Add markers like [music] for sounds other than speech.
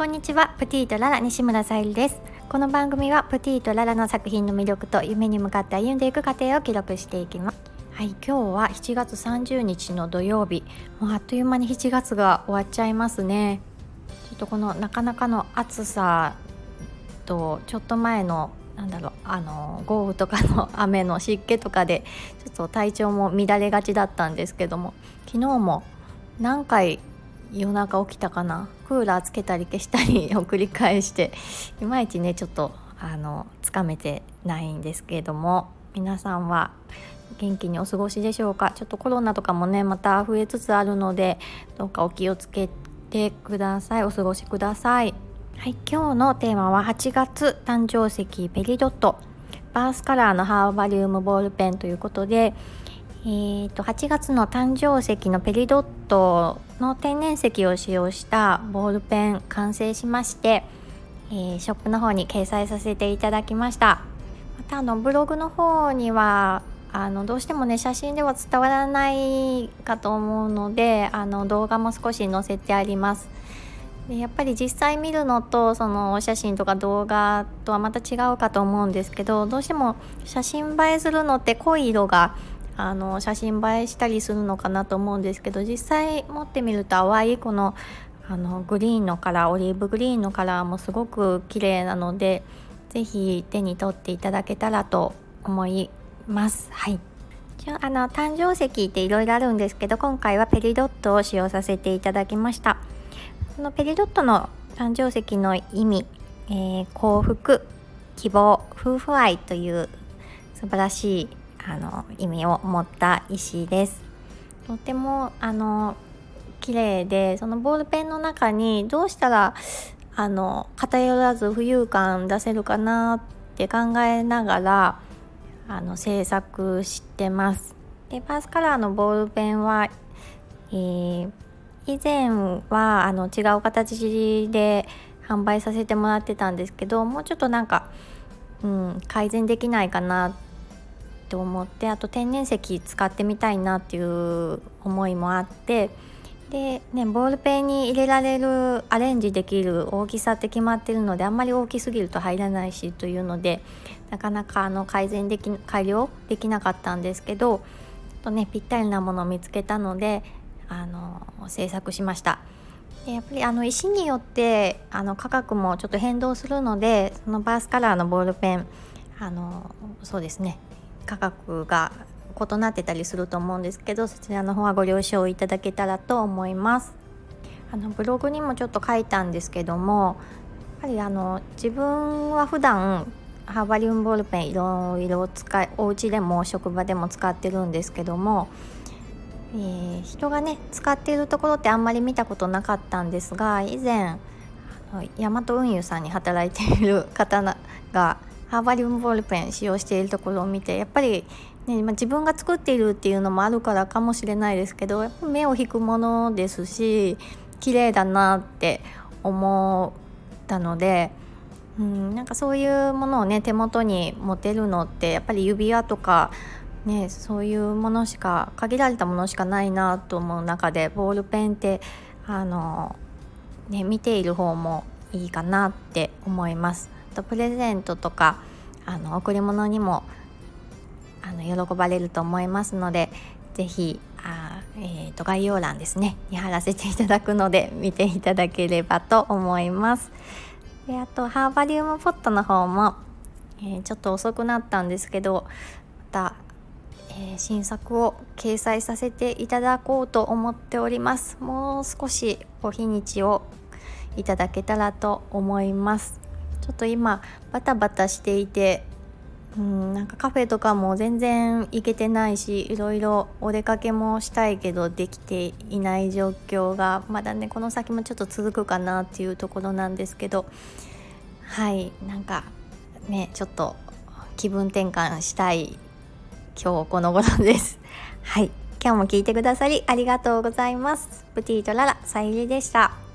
こんにちはプティとララ西村さゆりです。この番組はプティとララの作品の魅力と夢に向かって歩んでいく過程を記録していきます。はい今日は7月30日の土曜日。もうあっという間に7月が終わっちゃいますね。ちょっとこのなかなかの暑さとちょっと前のなんだろうあの豪雨とかの雨の湿気とかでちょっと体調も乱れがちだったんですけども昨日も何回夜中起きたかな？クーラーつけたり消したり [laughs] を繰り返していまいちねちょっとあのつかめてないんですけれども皆さんは元気にお過ごしでしょうか？ちょっとコロナとかもねまた増えつつあるのでどうかお気をつけてください。お過ごしください。はい今日のテーマは8月誕生石ペリドット。バースカラーのハーバリウムボールペンということでえーと、8月の誕生石のペリドットの天然石を使用したボールペン完成しまして、えー、ショップの方に掲載させていただきました。またあのブログの方にはあのどうしてもね写真では伝わらないかと思うのであの動画も少し載せてあります。でやっぱり実際見るのとそのお写真とか動画とはまた違うかと思うんですけどどうしても写真映えするのって濃い色があの写真映えしたりするのかなと思うんですけど実際持ってみると淡いこのあのグリーンのカラーオリーブグリーンのカラーもすごく綺麗なので是非手に取っていただけたらと思います。はいじゃあの誕生石っていろいろあるんですけど今回はペリドットを使用させていただきましたこのペリドットの誕生石の意味、えー、幸福希望夫婦愛という素晴らしいあの意味を持った石ですとてもあの綺麗でそのボールペンの中にどうしたらあの偏らず浮遊感出せるかなって考えながらあの制作してます。でパースカラーのボールペンは、えー、以前はあの違う形で販売させてもらってたんですけどもうちょっとなんか、うん、改善できないかなってと思ってあと天然石使ってみたいなっていう思いもあってでねボールペンに入れられるアレンジできる大きさって決まってるのであんまり大きすぎると入らないしというのでなかなかあの改善でき改良できなかったんですけどちょっとねぴったりなものを見つけたのであの制作しました。でやっぱりあの石によってあの価格もちょっと変動するのでそのバースカラーのボールペンあのそうですね価格が異なってたりすると思うんですけどそちらの方はご了承いただけたらと思います。あのブログにもちょっと書いたんですけどもやっぱりあの自分は普段ハーバリウムボールペンいろいろ使いお家でも職場でも使ってるんですけども、えー、人がね使っているところってあんまり見たことなかったんですが以前ヤマト運輸さんに働いている方がハーバリウムボールペン使用しているところを見てやっぱり、ねまあ、自分が作っているっていうのもあるからかもしれないですけどやっぱ目を引くものですし綺麗だなって思ったので、うん、なんかそういうものをね手元に持てるのってやっぱり指輪とかね、そういうものしか限られたものしかないなと思う中でボールペンってあの、ね、見ている方もいいかなって思います。とプレゼントとかあの贈り物にもあの喜ばれると思いますので是非あ、えーと、概要欄ですねに貼らせていただくので [laughs] 見ていただければと思います。であとハーバリウムポットの方も、えー、ちょっと遅くなったんですけどまた、えー、新作を掲載させていただこうと思っておりますもう少しお日にちをいただけたらと思いますちょっと今バタバタしていてうんなんかカフェとかも全然行けてないしいろいろお出かけもしたいけどできていない状況がまだねこの先もちょっと続くかなっていうところなんですけどはいなんかねちょっと気分転換したい今日この頃です。はい今日も聞いてくださりありがとうございます。プティとララさゆりでした。